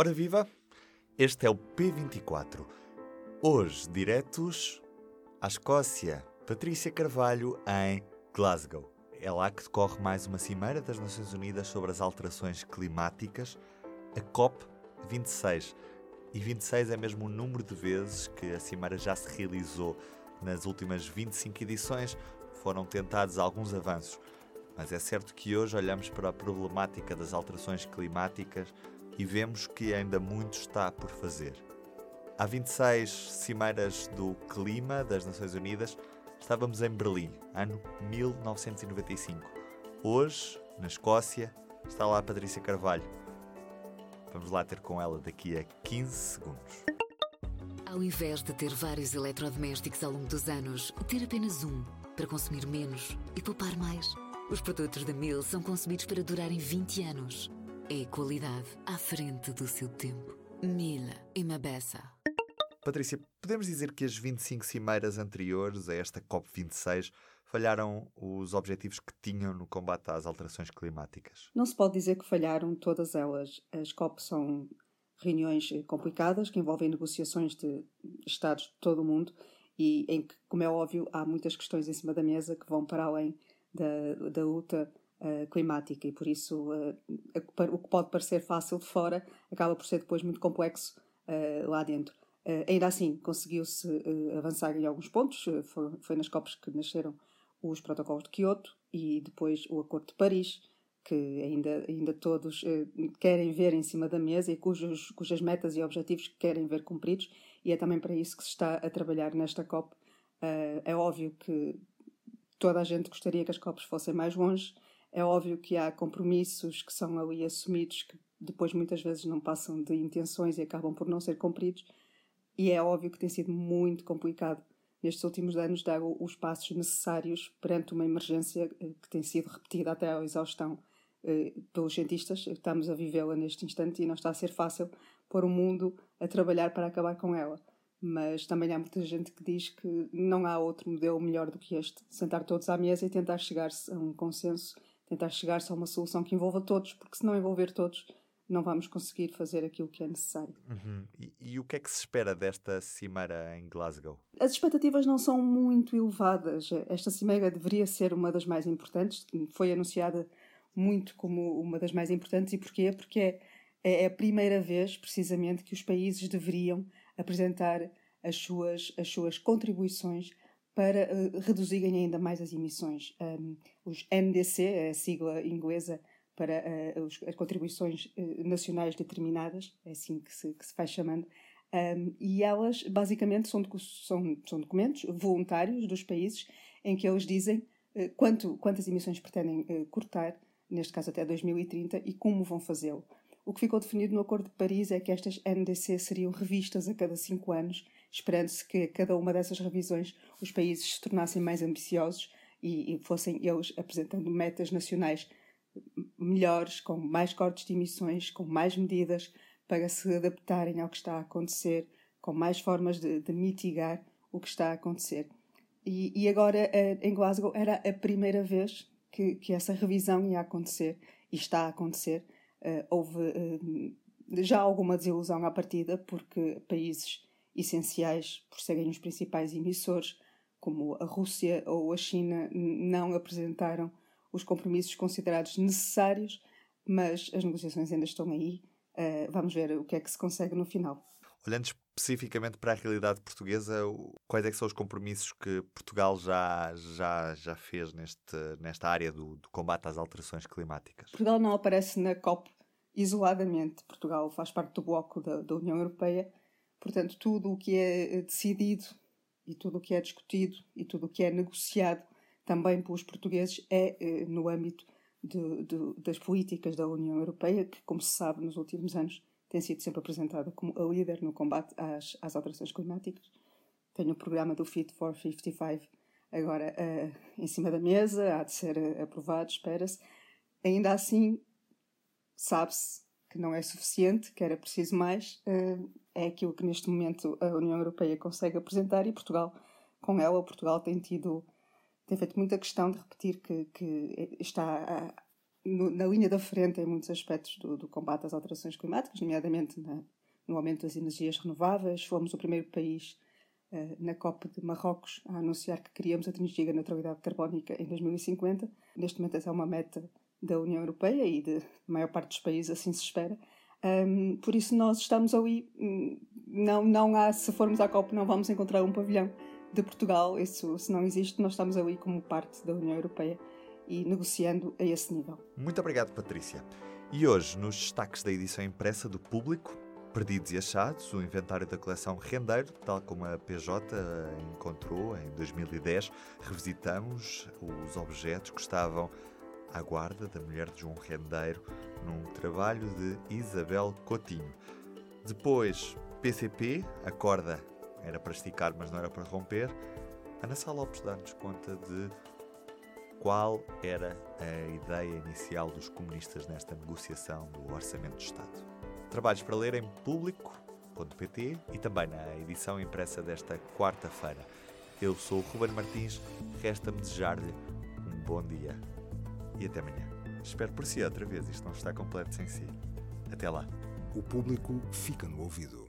Ora viva! Este é o P24. Hoje, diretos à Escócia. Patrícia Carvalho em Glasgow. É lá que decorre mais uma cimeira das Nações Unidas sobre as alterações climáticas, a COP26. E 26 é mesmo o número de vezes que a cimeira já se realizou. Nas últimas 25 edições foram tentados alguns avanços, mas é certo que hoje olhamos para a problemática das alterações climáticas e vemos que ainda muito está por fazer. Há 26 cimeiras do clima das Nações Unidas, estávamos em Berlim, ano 1995. Hoje, na Escócia, está lá a Patrícia Carvalho. Vamos lá ter com ela daqui a 15 segundos. Ao invés de ter vários eletrodomésticos ao longo dos anos, ter apenas um para consumir menos e poupar mais. Os produtos da Mil são concebidos para durarem 20 anos. É qualidade à frente do seu tempo. Mila e Mabessa. Patrícia, podemos dizer que as 25 cimeiras anteriores a esta COP26 falharam os objetivos que tinham no combate às alterações climáticas? Não se pode dizer que falharam todas elas. As COP são reuniões complicadas que envolvem negociações de Estados de todo o mundo e em que, como é óbvio, há muitas questões em cima da mesa que vão para além da, da luta uh, climática e por isso uh, o que pode parecer fácil de fora acaba por ser depois muito complexo uh, lá dentro. ainda assim, conseguiu-se avançar em alguns pontos, foi, foi, nas COPs que nasceram os protocolos de Kyoto e depois o Acordo de Paris, que ainda, ainda todos querem ver em cima da mesa e cujos, cujas metas e objetivos querem ver cumpridos, e é também para isso que se está a trabalhar nesta COP. é óbvio que toda a gente gostaria que as COPs fossem mais longe, é óbvio que há compromissos que são ali assumidos que depois muitas vezes não passam de intenções e acabam por não ser cumpridos. E é óbvio que tem sido muito complicado nestes últimos anos dar os passos necessários perante uma emergência eh, que tem sido repetida até à exaustão eh, pelos cientistas. Estamos a vivê-la neste instante e não está a ser fácil pôr o mundo a trabalhar para acabar com ela. Mas também há muita gente que diz que não há outro modelo melhor do que este. Sentar todos à mesa e tentar chegar-se a um consenso tentar chegar-se a uma solução que envolva todos, porque se não envolver todos, não vamos conseguir fazer aquilo que é necessário. Uhum. E, e, o que é que se espera desta cimeira em Glasgow? As expectativas não são muito elevadas. Esta cimeira deveria ser uma das mais importantes, foi anunciada muito como uma das mais importantes. E porquê? Porque é, é a primeira vez, precisamente, que os países deveriam apresentar as suas, as suas contribuições para uh, reduzirem ainda mais as emissões. Os NDC, a sigla inglesa para os, as contribuições uh, nacionais determinadas, é assim que se, que se faz chamando, e elas basicamente são, são, são, documentos voluntários dos países em que eles dizem quanto, quantas emissões pretendem cortar, neste caso até 2030, e como vão fazê-lo. O que ficou definido no Acordo de Paris é que estas NDC seriam revistas a cada cinco anos esperando-se que cada uma dessas revisões os países se tornassem mais ambiciosos e, e fossem eles apresentando metas nacionais melhores, com mais cortes de emissões, com mais medidas para se adaptarem ao que está a acontecer, com mais formas de, de mitigar o que está a acontecer. E, e, agora, eh, em Glasgow, era a primeira vez que, que essa revisão ia acontecer e está a acontecer. Uh, houve uh, já alguma desilusão à partida, porque países essenciais por serem os principais emissores, como a Rússia ou a China, não apresentaram os compromissos considerados necessários, mas as negociações ainda estão aí. Uh, vamos ver o que é que se consegue no final. Olhando especificamente para a realidade portuguesa, quais é são os compromissos que Portugal já, já, já fez neste, nesta área do, do combate às alterações climáticas? Portugal não aparece na COP isoladamente. Portugal faz parte do bloco da, da União Europeia Portanto, tudo o que é decidido e tudo o que é discutido e tudo o que é negociado também pelos portugueses é eh, no âmbito de, de, das políticas da União Europeia, que, como se sabe, nos últimos anos tem sido sempre apresentada como a líder no combate às, às alterações climáticas. Tenho o programa do Fit for 55 agora uh, em cima da mesa, há de ser aprovado, espera-se. Ainda assim, sabe-se que não é suficiente, que era preciso mais. Uh, é aquilo que neste momento a União Europeia consegue apresentar e Portugal, com ela, Portugal tem tido, tem feito muita questão de repetir que, que está na linha da frente em muitos aspectos do, do combate às alterações climáticas, nomeadamente na, no aumento das energias renováveis. Fomos o primeiro país uh, na COP de Marrocos a anunciar que queríamos atingir a neutralidade carbónica em 2050. Neste momento, essa é uma meta da União Europeia e de maior parte dos países, assim se espera. Um, por isso, nós estamos ali. Hum, não, não há, se formos à COP, não vamos encontrar um pavilhão de Portugal. Isso, se não existe, nós estamos ali como parte da União Europeia e negociando a esse nível. Muito obrigado, Patrícia. E hoje, nos destaques da edição impressa do Público, Perdidos e Achados, o inventário da coleção Rendeiro, tal como a PJ encontrou em 2010, revisitamos os objetos que estavam à guarda da mulher de João Rendeiro num trabalho de Isabel Coutinho. Depois, PCP, a corda era para esticar, mas não era para romper. Ana Sá Lopes dá-nos conta de qual era a ideia inicial dos comunistas nesta negociação do Orçamento de Estado. Trabalhos para ler em público.pt e também na edição impressa desta quarta-feira. Eu sou o Ruben Martins, resta-me desejar-lhe um bom dia e até amanhã. Espero por si outra vez, isto não está completo sem si. Até lá. O público fica no ouvido.